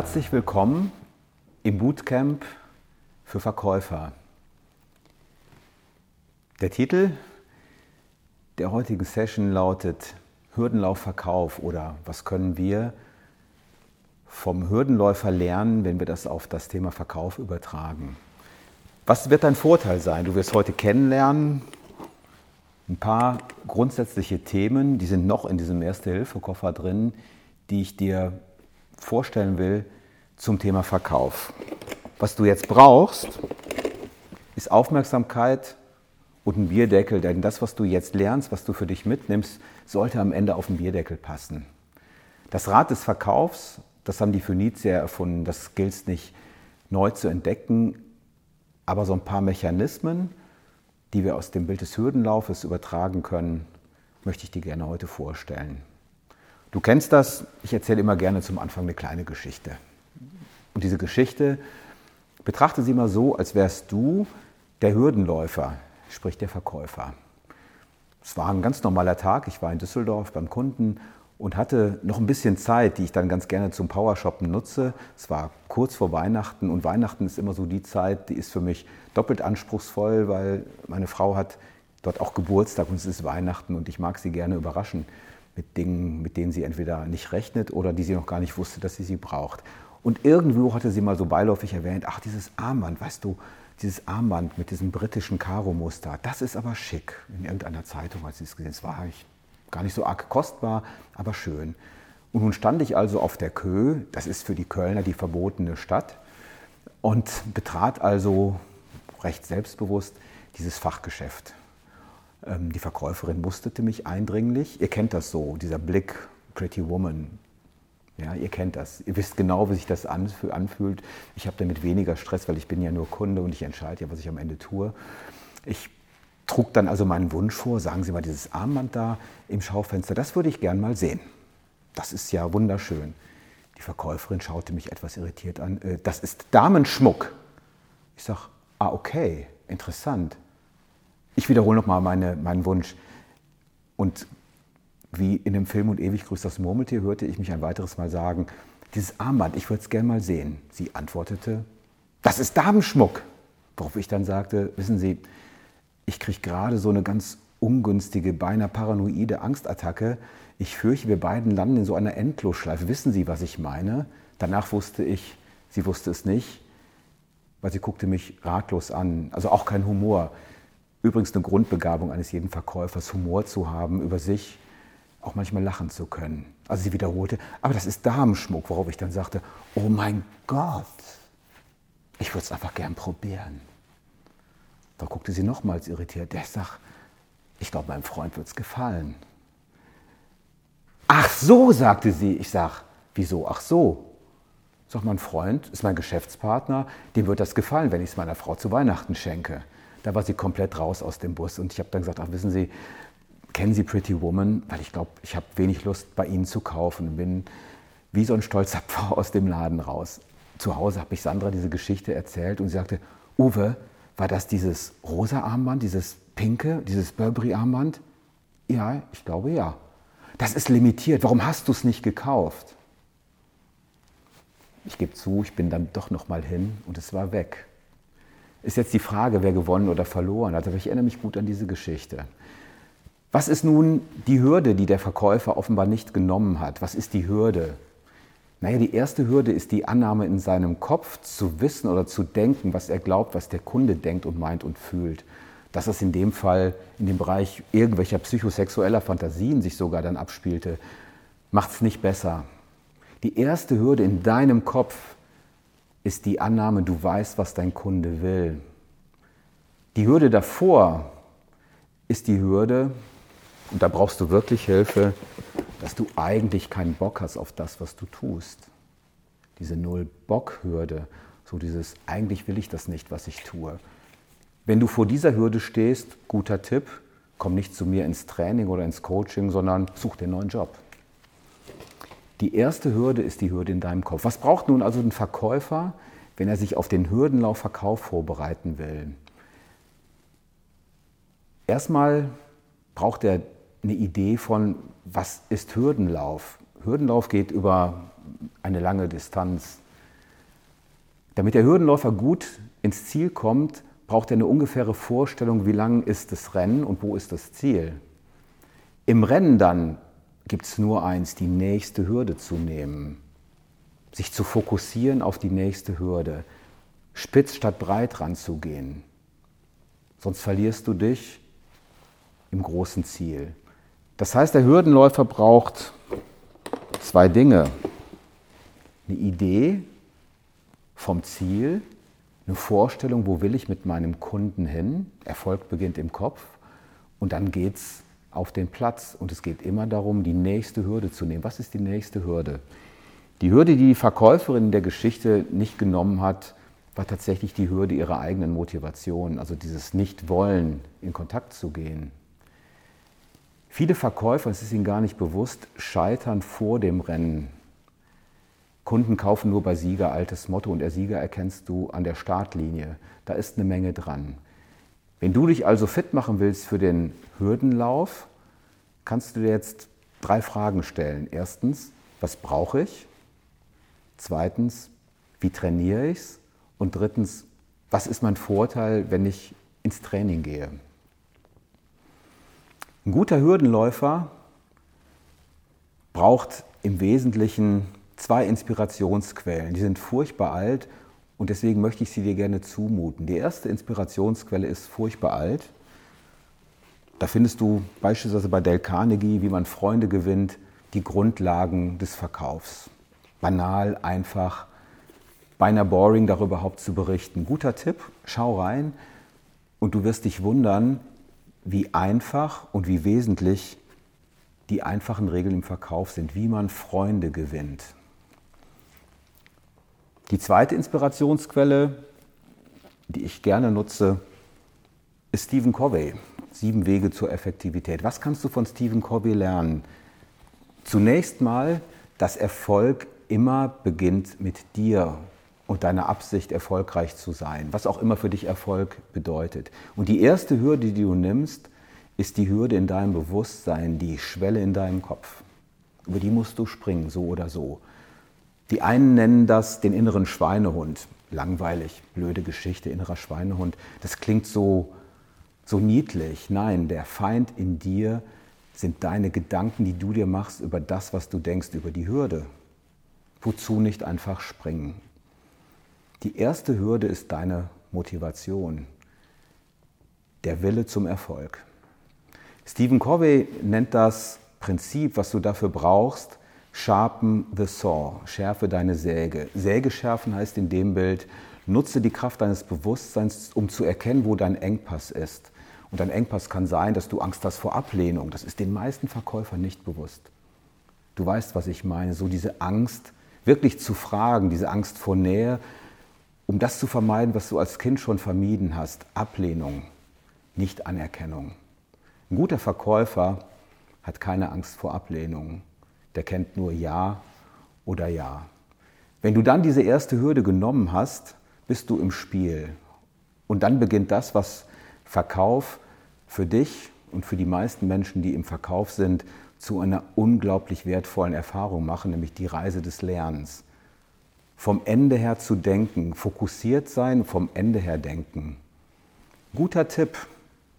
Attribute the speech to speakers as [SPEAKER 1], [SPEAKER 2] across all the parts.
[SPEAKER 1] Herzlich willkommen im Bootcamp für Verkäufer. Der Titel der heutigen Session lautet Hürdenlauf Verkauf oder was können wir vom Hürdenläufer lernen, wenn wir das auf das Thema Verkauf übertragen. Was wird dein Vorteil sein? Du wirst heute kennenlernen ein paar grundsätzliche Themen, die sind noch in diesem Erste-Hilfe-Koffer drin, die ich dir vorstellen will zum Thema Verkauf. Was du jetzt brauchst, ist Aufmerksamkeit und ein Bierdeckel, denn das, was du jetzt lernst, was du für dich mitnimmst, sollte am Ende auf den Bierdeckel passen. Das Rad des Verkaufs, das haben die Phönizier erfunden, das gilt nicht neu zu entdecken, aber so ein paar Mechanismen, die wir aus dem Bild des Hürdenlaufes übertragen können, möchte ich dir gerne heute vorstellen. Du kennst das, ich erzähle immer gerne zum Anfang eine kleine Geschichte. Und diese Geschichte betrachte sie mal so, als wärst du der Hürdenläufer, sprich der Verkäufer. Es war ein ganz normaler Tag, ich war in Düsseldorf beim Kunden und hatte noch ein bisschen Zeit, die ich dann ganz gerne zum Powershoppen nutze. Es war kurz vor Weihnachten und Weihnachten ist immer so die Zeit, die ist für mich doppelt anspruchsvoll, weil meine Frau hat dort auch Geburtstag und es ist Weihnachten und ich mag sie gerne überraschen mit Dingen, mit denen sie entweder nicht rechnet oder die sie noch gar nicht wusste, dass sie sie braucht. Und irgendwo hatte sie mal so beiläufig erwähnt, ach, dieses Armband, weißt du, dieses Armband mit diesem britischen Karo-Muster, das ist aber schick. In irgendeiner Zeitung, als sie es gesehen hat, war Gar nicht so arg kostbar, aber schön. Und nun stand ich also auf der Kö, das ist für die Kölner die verbotene Stadt, und betrat also recht selbstbewusst dieses Fachgeschäft. Ähm, die Verkäuferin musterte mich eindringlich. Ihr kennt das so, dieser Blick, Pretty Woman. Ja, ihr kennt das. Ihr wisst genau, wie sich das anfühlt. Ich habe damit weniger Stress, weil ich bin ja nur Kunde und ich entscheide ja, was ich am Ende tue. Ich trug dann also meinen Wunsch vor, sagen Sie mal, dieses Armband da im Schaufenster, das würde ich gern mal sehen. Das ist ja wunderschön. Die Verkäuferin schaute mich etwas irritiert an. Äh, das ist Damenschmuck. Ich sage, ah, okay, interessant. Ich wiederhole nochmal meine, meinen Wunsch. Und wie in dem Film Und ewig grüßt das Murmeltier hörte ich mich ein weiteres Mal sagen, dieses Armband, ich würde es gern mal sehen. Sie antwortete, das ist Damenschmuck. Worauf ich dann sagte, wissen Sie, ich kriege gerade so eine ganz ungünstige, beinahe paranoide Angstattacke. Ich fürchte, wir beiden landen in so einer Endlosschleife. Wissen Sie, was ich meine? Danach wusste ich, sie wusste es nicht, weil sie guckte mich ratlos an. Also auch kein Humor. Übrigens eine Grundbegabung eines jeden Verkäufers, Humor zu haben, über sich auch manchmal lachen zu können. Also sie wiederholte, aber das ist Damenschmuck, worauf ich dann sagte, oh mein Gott, ich würde es einfach gern probieren. Da guckte sie nochmals irritiert. Der sagt, ich glaube, meinem Freund wird es gefallen. Ach so, sagte sie. Ich sag, wieso? Ach so. Sag, mein Freund ist mein Geschäftspartner, dem wird das gefallen, wenn ich es meiner Frau zu Weihnachten schenke. Da war sie komplett raus aus dem Bus und ich habe dann gesagt, ach wissen Sie, kennen Sie Pretty Woman? Weil ich glaube, ich habe wenig Lust, bei Ihnen zu kaufen und bin wie so ein stolzer Pfau aus dem Laden raus. Zu Hause habe ich Sandra diese Geschichte erzählt und sie sagte, Uwe, war das dieses rosa Armband, dieses pinke, dieses Burberry-Armband? Ja, ich glaube ja. Das ist limitiert. Warum hast du es nicht gekauft? Ich gebe zu, ich bin dann doch noch mal hin und es war weg. Ist jetzt die Frage, wer gewonnen oder verloren hat, aber ich erinnere mich gut an diese Geschichte. Was ist nun die Hürde, die der Verkäufer offenbar nicht genommen hat? Was ist die Hürde? Naja, die erste Hürde ist die Annahme in seinem Kopf zu wissen oder zu denken, was er glaubt, was der Kunde denkt und meint und fühlt. Dass es in dem Fall in dem Bereich irgendwelcher psychosexueller Fantasien sich sogar dann abspielte, macht es nicht besser. Die erste Hürde in deinem Kopf ist die Annahme, du weißt, was dein Kunde will. Die Hürde davor ist die Hürde, und da brauchst du wirklich Hilfe, dass du eigentlich keinen Bock hast auf das, was du tust. Diese Null-Bock-Hürde, so dieses eigentlich will ich das nicht, was ich tue. Wenn du vor dieser Hürde stehst, guter Tipp, komm nicht zu mir ins Training oder ins Coaching, sondern such den neuen Job. Die erste Hürde ist die Hürde in deinem Kopf. Was braucht nun also ein Verkäufer, wenn er sich auf den Hürdenlauf Verkauf vorbereiten will? Erstmal braucht er eine Idee von, was ist Hürdenlauf? Hürdenlauf geht über eine lange Distanz. Damit der Hürdenläufer gut ins Ziel kommt, braucht er eine ungefähre Vorstellung, wie lang ist das Rennen und wo ist das Ziel. Im Rennen dann gibt es nur eins, die nächste Hürde zu nehmen, sich zu fokussieren auf die nächste Hürde, spitz statt breit ranzugehen. Sonst verlierst du dich im großen Ziel. Das heißt, der Hürdenläufer braucht zwei Dinge. Eine Idee vom Ziel, eine Vorstellung, wo will ich mit meinem Kunden hin. Erfolg beginnt im Kopf und dann geht es auf den Platz. Und es geht immer darum, die nächste Hürde zu nehmen. Was ist die nächste Hürde? Die Hürde, die die Verkäuferin der Geschichte nicht genommen hat, war tatsächlich die Hürde ihrer eigenen Motivation, also dieses Nicht-Wollen, in Kontakt zu gehen. Viele Verkäufer, es ist ihnen gar nicht bewusst, scheitern vor dem Rennen. Kunden kaufen nur bei Sieger, altes Motto, und der Sieger erkennst du an der Startlinie. Da ist eine Menge dran. Wenn du dich also fit machen willst für den Hürdenlauf, kannst du dir jetzt drei Fragen stellen. Erstens, was brauche ich? Zweitens, wie trainiere ich es? Und drittens, was ist mein Vorteil, wenn ich ins Training gehe? Ein guter Hürdenläufer braucht im Wesentlichen zwei Inspirationsquellen. Die sind furchtbar alt und deswegen möchte ich sie dir gerne zumuten. Die erste Inspirationsquelle ist furchtbar alt. Da findest du beispielsweise bei Dale Carnegie, wie man Freunde gewinnt, die Grundlagen des Verkaufs. Banal, einfach, beinahe boring, darüber überhaupt zu berichten. Guter Tipp, schau rein und du wirst dich wundern, wie einfach und wie wesentlich die einfachen Regeln im Verkauf sind, wie man Freunde gewinnt. Die zweite Inspirationsquelle, die ich gerne nutze, ist Stephen Covey. Sieben Wege zur Effektivität. Was kannst du von Stephen Covey lernen? Zunächst mal, dass Erfolg immer beginnt mit dir und deiner Absicht, erfolgreich zu sein, was auch immer für dich Erfolg bedeutet. Und die erste Hürde, die du nimmst, ist die Hürde in deinem Bewusstsein, die Schwelle in deinem Kopf. Über die musst du springen, so oder so. Die einen nennen das den inneren Schweinehund. Langweilig, blöde Geschichte, innerer Schweinehund. Das klingt so, so niedlich. Nein, der Feind in dir sind deine Gedanken, die du dir machst über das, was du denkst, über die Hürde. Wozu nicht einfach springen? Die erste Hürde ist deine Motivation, der Wille zum Erfolg. Stephen Covey nennt das Prinzip, was du dafür brauchst, Sharpen the saw, schärfe deine Säge. Säge schärfen heißt in dem Bild, nutze die Kraft deines Bewusstseins, um zu erkennen, wo dein Engpass ist. Und dein Engpass kann sein, dass du Angst hast vor Ablehnung. Das ist den meisten Verkäufern nicht bewusst. Du weißt, was ich meine. So diese Angst, wirklich zu fragen, diese Angst vor Nähe, um das zu vermeiden, was du als Kind schon vermieden hast. Ablehnung, nicht Anerkennung. Ein guter Verkäufer hat keine Angst vor Ablehnung der kennt nur Ja oder Ja. Wenn du dann diese erste Hürde genommen hast, bist du im Spiel. Und dann beginnt das, was Verkauf für dich und für die meisten Menschen, die im Verkauf sind, zu einer unglaublich wertvollen Erfahrung machen, nämlich die Reise des Lernens. Vom Ende her zu denken, fokussiert sein, vom Ende her denken. Guter Tipp,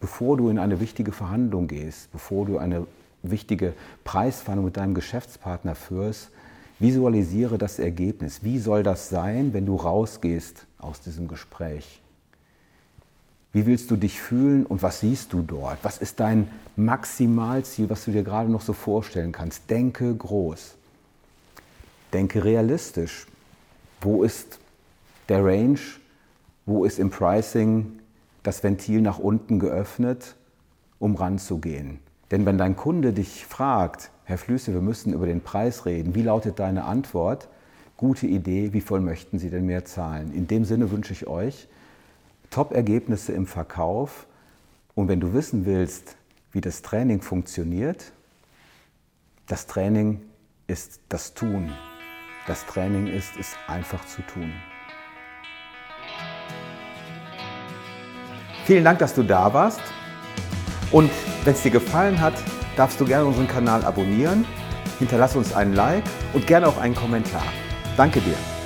[SPEAKER 1] bevor du in eine wichtige Verhandlung gehst, bevor du eine wichtige Preisverhandlung mit deinem Geschäftspartner führst, visualisiere das Ergebnis. Wie soll das sein, wenn du rausgehst aus diesem Gespräch? Wie willst du dich fühlen und was siehst du dort? Was ist dein Maximalziel, was du dir gerade noch so vorstellen kannst? Denke groß. Denke realistisch. Wo ist der Range? Wo ist im Pricing das Ventil nach unten geöffnet, um ranzugehen? Denn wenn dein Kunde dich fragt, Herr Flüsse, wir müssen über den Preis reden, wie lautet deine Antwort? Gute Idee, wie voll möchten Sie denn mehr zahlen? In dem Sinne wünsche ich euch Top-Ergebnisse im Verkauf. Und wenn du wissen willst, wie das Training funktioniert, das Training ist das Tun. Das Training ist es einfach zu tun. Vielen Dank, dass du da warst. Und wenn es dir gefallen hat, darfst du gerne unseren Kanal abonnieren, hinterlass uns einen Like und gerne auch einen Kommentar. Danke dir.